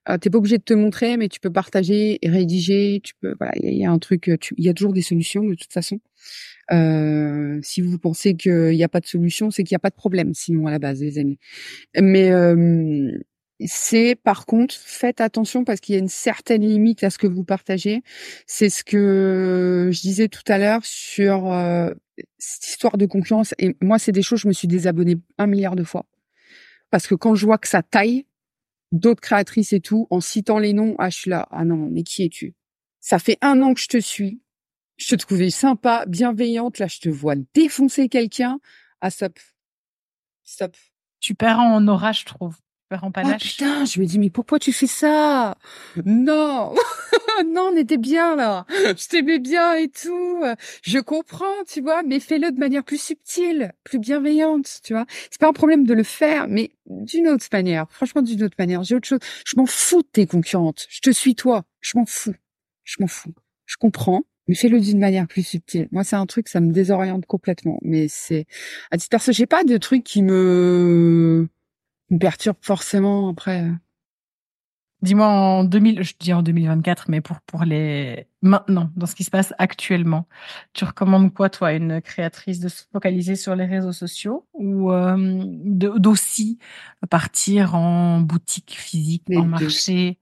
Tu ah, t'es pas obligé de te montrer, mais tu peux partager et rédiger. Tu peux, voilà, il y, a un truc. Il y a toujours des solutions de toute façon. Euh, si vous pensez qu'il n'y a pas de solution, c'est qu'il n'y a pas de problème. Sinon, à la base, les amis. Mais euh, c'est par contre, faites attention parce qu'il y a une certaine limite à ce que vous partagez. C'est ce que je disais tout à l'heure sur euh, cette histoire de confiance. Et moi, c'est des choses, je me suis désabonnée un milliard de fois. Parce que quand je vois que ça taille, d'autres créatrices et tout, en citant les noms, ah, je suis là, ah non, mais qui es-tu? Ça fait un an que je te suis, je te trouvais sympa, bienveillante, là, je te vois défoncer quelqu'un, ah, stop, stop. Tu perds en orage, je trouve. Oh putain, je me dis mais pourquoi tu fais ça? Non, non, on était bien là. Je t'aimais bien et tout. Je comprends, tu vois, mais fais-le de manière plus subtile, plus bienveillante, tu vois. C'est pas un problème de le faire, mais d'une autre manière. Franchement, d'une autre manière. J'ai autre chose. Je m'en fous de tes concurrentes. Je te suis toi. Je m'en fous. Je m'en fous. Je comprends, mais fais-le d'une manière plus subtile. Moi, c'est un truc, ça me désoriente complètement. Mais c'est à titre perso, j'ai pas de truc qui me me perturbe forcément après. Dis-moi en 2000, je dis en 2024, mais pour pour les maintenant, dans ce qui se passe actuellement, tu recommandes quoi toi, une créatrice de se focaliser sur les réseaux sociaux ou euh, d'aussi partir en boutique physique, en marché,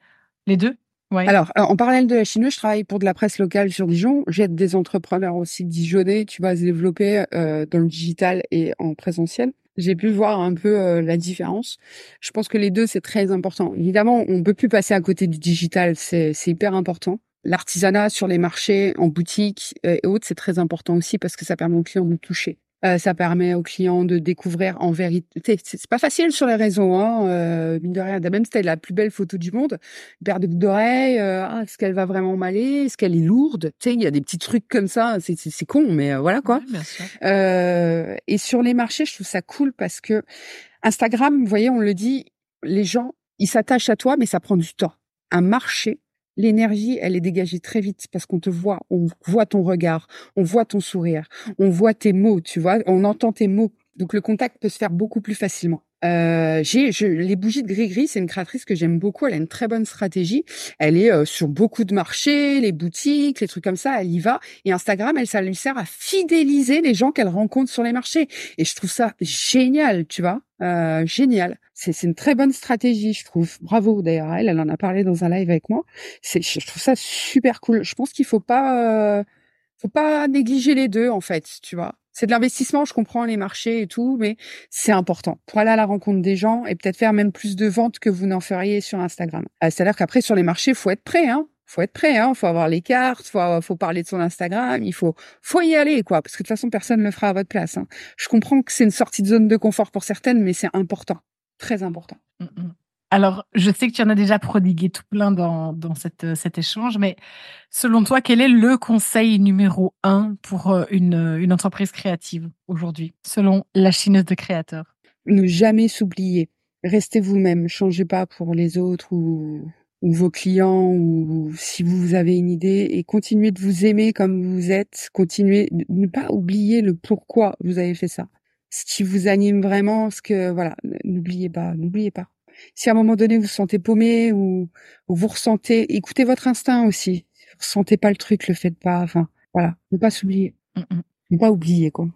les deux? Ouais. Alors, en parallèle de la chineuse, je travaille pour de la presse locale sur Dijon. J'aide des entrepreneurs aussi dijonnais, tu vas se développer euh, dans le digital et en présentiel j'ai pu voir un peu euh, la différence. Je pense que les deux, c'est très important. Évidemment, on peut plus passer à côté du digital, c'est hyper important. L'artisanat sur les marchés, en boutique euh, et autres, c'est très important aussi parce que ça permet aux clients de toucher. Euh, ça permet aux clients de découvrir en vérité. C'est pas facile sur les réseaux, hein. Euh, mine de rien. Même si la plus belle photo du monde, une paire de d'oreilles, euh, ah, est-ce qu'elle va vraiment m'aller? Est-ce qu'elle est lourde? Tu sais, il y a des petits trucs comme ça. C'est con, mais euh, voilà quoi. et sur les marchés, je trouve ça cool parce que Instagram, vous voyez, on le dit, les gens, ils s'attachent à toi, mais ça prend du temps. Un marché, l'énergie, elle est dégagée très vite parce qu'on te voit, on voit ton regard, on voit ton sourire, on voit tes mots, tu vois, on entend tes mots. Donc le contact peut se faire beaucoup plus facilement. Euh, j'ai les bougies de Gris-Gris, c'est une créatrice que j'aime beaucoup. Elle a une très bonne stratégie. Elle est euh, sur beaucoup de marchés, les boutiques, les trucs comme ça. Elle y va. Et Instagram, elle, ça lui sert à fidéliser les gens qu'elle rencontre sur les marchés. Et je trouve ça génial, tu vois, euh, génial. C'est une très bonne stratégie, je trouve. Bravo d'ailleurs, elle, elle en a parlé dans un live avec moi. Je trouve ça super cool. Je pense qu'il faut pas, euh, faut pas négliger les deux en fait, tu vois c'est de l'investissement, je comprends les marchés et tout, mais c'est important pour aller à la rencontre des gens et peut-être faire même plus de ventes que vous n'en feriez sur Instagram. Euh, c'est-à-dire qu'après sur les marchés, faut être prêt, hein. Faut être prêt, hein. Faut avoir les cartes, faut, faut parler de son Instagram, il faut, faut y aller, quoi. Parce que de toute façon, personne ne le fera à votre place. Hein. Je comprends que c'est une sortie de zone de confort pour certaines, mais c'est important, très important. Mm, mm. Alors, je sais que tu en as déjà prodigué tout plein dans, dans euh, cet échange, mais selon toi, quel est le conseil numéro un pour euh, une, euh, une entreprise créative aujourd'hui, selon la chineuse de créateurs? Ne jamais s'oublier. Restez vous-même. Changez pas pour les autres ou, ou vos clients ou si vous avez une idée et continuez de vous aimer comme vous êtes. Continuez, ne pas oublier le pourquoi vous avez fait ça. Ce qui vous anime vraiment, ce que, voilà, n'oubliez pas, n'oubliez pas. Si à un moment donné vous vous sentez paumé ou, vous ressentez, écoutez votre instinct aussi. Si vous ressentez pas le truc, le faites pas. Enfin, voilà, ne pas s'oublier, mm, mm. ne pas oublier quoi.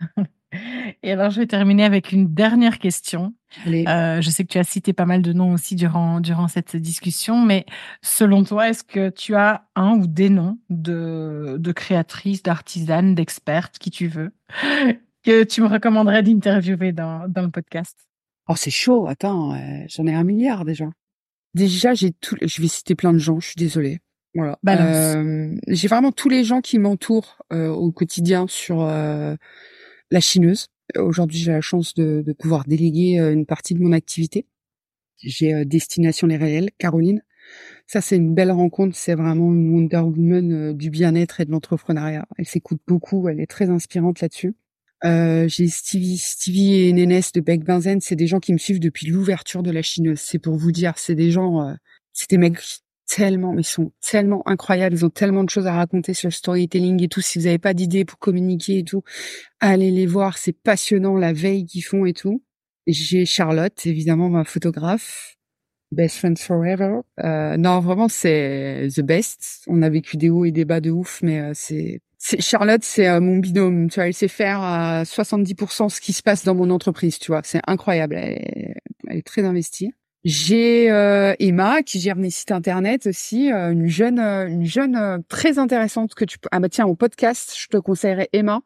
Et alors, je vais terminer avec une dernière question. Euh, je sais que tu as cité pas mal de noms aussi durant, durant cette discussion, mais selon toi, est-ce que tu as un ou des noms de, de créatrices, d'artisanes, d'expertes, qui tu veux, que tu me recommanderais d'interviewer dans, dans le podcast? Oh, c'est chaud. Attends, euh, j'en ai un milliard déjà. Déjà, j'ai tout. Je vais citer plein de gens. Je suis désolée. Voilà. Euh, j'ai vraiment tous les gens qui m'entourent euh, au quotidien sur euh, la chineuse. Aujourd'hui, j'ai la chance de, de, pouvoir déléguer euh, une partie de mon activité. J'ai Destination les réels, Caroline. Ça, c'est une belle rencontre. C'est vraiment une Wonder Woman du bien-être et de l'entrepreneuriat. Elle s'écoute beaucoup. Elle est très inspirante là-dessus. Euh, j'ai Stevie, Stevie et Nénès de Beck Benzen, c'est des gens qui me suivent depuis l'ouverture de la chineuse. C'est pour vous dire, c'est des gens, euh, c'est des mecs tellement, ils sont tellement incroyables, ils ont tellement de choses à raconter sur le storytelling et tout. Si vous n'avez pas d'idées pour communiquer et tout, allez les voir, c'est passionnant la veille qu'ils font et tout. J'ai Charlotte, évidemment ma photographe, Best Friends Forever. Euh, non, vraiment c'est the best. On a vécu des hauts et des bas de ouf, mais euh, c'est Charlotte, c'est euh, mon binôme. Tu vois, elle sait faire à 70% ce qui se passe dans mon entreprise. Tu vois, c'est incroyable. Elle est, très investie. J'ai euh, Emma qui gère mes sites internet aussi, euh, une jeune, une jeune très intéressante que tu. Ah bah tiens, au podcast, je te conseillerais Emma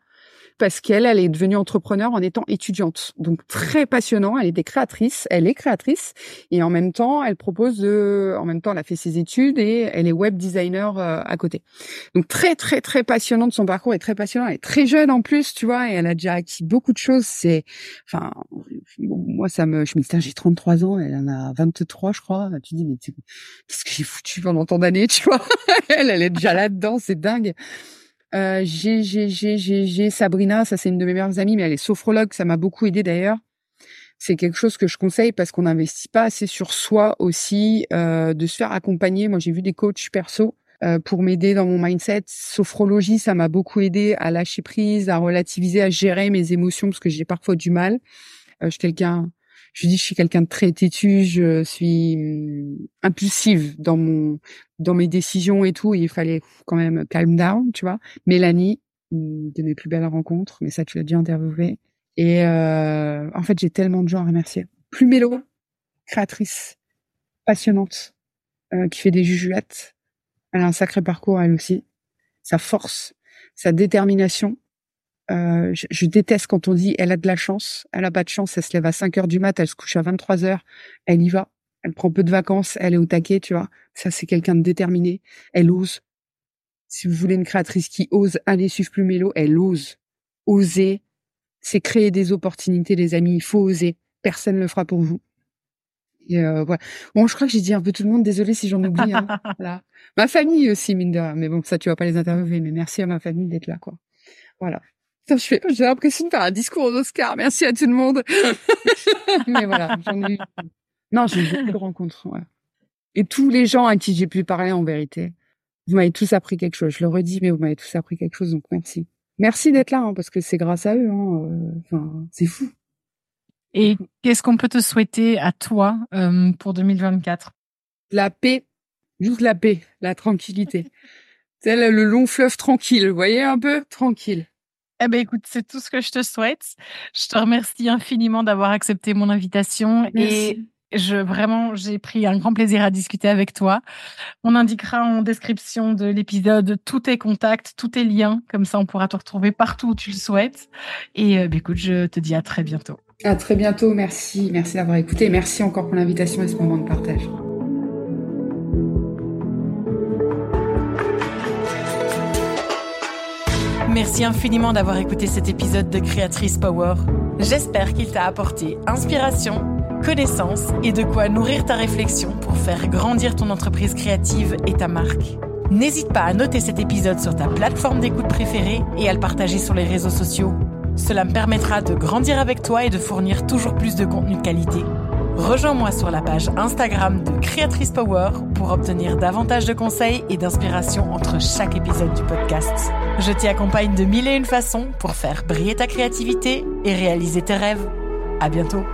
parce qu'elle, elle est devenue entrepreneur en étant étudiante. Donc très passionnant. Elle est des créatrices. Elle est créatrice et en même temps, elle propose de, en même temps, elle a fait ses études et elle est web designer euh, à côté. Donc très très très passionnante. Son parcours est très passionnant. Elle est très jeune en plus, tu vois, et elle a déjà acquis beaucoup de choses. C'est, enfin, moi ça me, je me dis, j'ai 33 ans, elle en a 23, je crois. Tu dis, mais qu'est-ce que j'ai foutu pendant tant d'années, tu vois? Elle, elle est déjà là-dedans. C'est dingue. Euh, j'ai, j'ai, j'ai, j'ai, Sabrina, ça c'est une de mes meilleures amies, mais elle est sophrologue, ça m'a beaucoup aidé d'ailleurs. C'est quelque chose que je conseille parce qu'on n'investit pas assez sur soi aussi, euh, de se faire accompagner. Moi, j'ai vu des coachs perso euh, pour m'aider dans mon mindset. Sophrologie, ça m'a beaucoup aidé à lâcher prise, à relativiser, à gérer mes émotions parce que j'ai parfois du mal. Euh, je suis quelqu'un je dis, je suis quelqu'un de très têtu, je suis hum, impulsive dans mon, dans mes décisions et tout. il fallait quand même calm down, tu vois. Mélanie, de mes plus belles rencontres, mais ça, tu l'as déjà interviewé. Et euh, en fait, j'ai tellement de gens à remercier. Plus Mélo, créatrice, passionnante, euh, qui fait des jujuettes. Elle a un sacré parcours, elle aussi. Sa force, sa détermination. Euh, je, je, déteste quand on dit elle a de la chance. Elle a pas de chance. Elle se lève à 5 heures du mat, elle se couche à 23 heures. Elle y va. Elle prend peu de vacances. Elle est au taquet, tu vois. Ça, c'est quelqu'un de déterminé. Elle ose. Si vous voulez une créatrice qui ose aller suivre plus Mélo, elle ose. Oser, c'est créer des opportunités, les amis. Il faut oser. Personne ne le fera pour vous. Et euh, voilà. Bon, je crois que j'ai dit un peu tout le monde. Désolée si j'en oublie. Hein. voilà. Ma famille aussi, mine de rien. Mais bon, ça, tu vas pas les interviewer. Mais merci à ma famille d'être là, quoi. Voilà. J'ai l'impression de faire un discours aux Oscars. Merci à tout le monde. mais voilà, j'en ai eu. Non, j'ai eu beaucoup de rencontres. Ouais. Et tous les gens à qui j'ai pu parler, en vérité, vous m'avez tous appris quelque chose. Je le redis, mais vous m'avez tous appris quelque chose. Donc merci. Merci d'être là, hein, parce que c'est grâce à eux. Hein. Euh, enfin, c'est fou. Et qu'est-ce qu'on peut te souhaiter à toi euh, pour 2024 La paix, juste la paix, la tranquillité. c'est le long fleuve tranquille, vous voyez un peu? Tranquille. Eh ben écoute, c'est tout ce que je te souhaite. Je te remercie infiniment d'avoir accepté mon invitation et je vraiment j'ai pris un grand plaisir à discuter avec toi. On indiquera en description de l'épisode tous tes contacts, tous tes liens, comme ça on pourra te retrouver partout où tu le souhaites. Et euh, ben écoute, je te dis à très bientôt. À très bientôt, merci. Merci d'avoir écouté. Merci encore pour l'invitation et ce moment de partage. Merci infiniment d'avoir écouté cet épisode de Créatrice Power. J'espère qu'il t'a apporté inspiration, connaissance et de quoi nourrir ta réflexion pour faire grandir ton entreprise créative et ta marque. N'hésite pas à noter cet épisode sur ta plateforme d'écoute préférée et à le partager sur les réseaux sociaux. Cela me permettra de grandir avec toi et de fournir toujours plus de contenu de qualité. Rejoins-moi sur la page Instagram de Créatrice Power pour obtenir davantage de conseils et d'inspiration entre chaque épisode du podcast. Je t'y accompagne de mille et une façons pour faire briller ta créativité et réaliser tes rêves. À bientôt!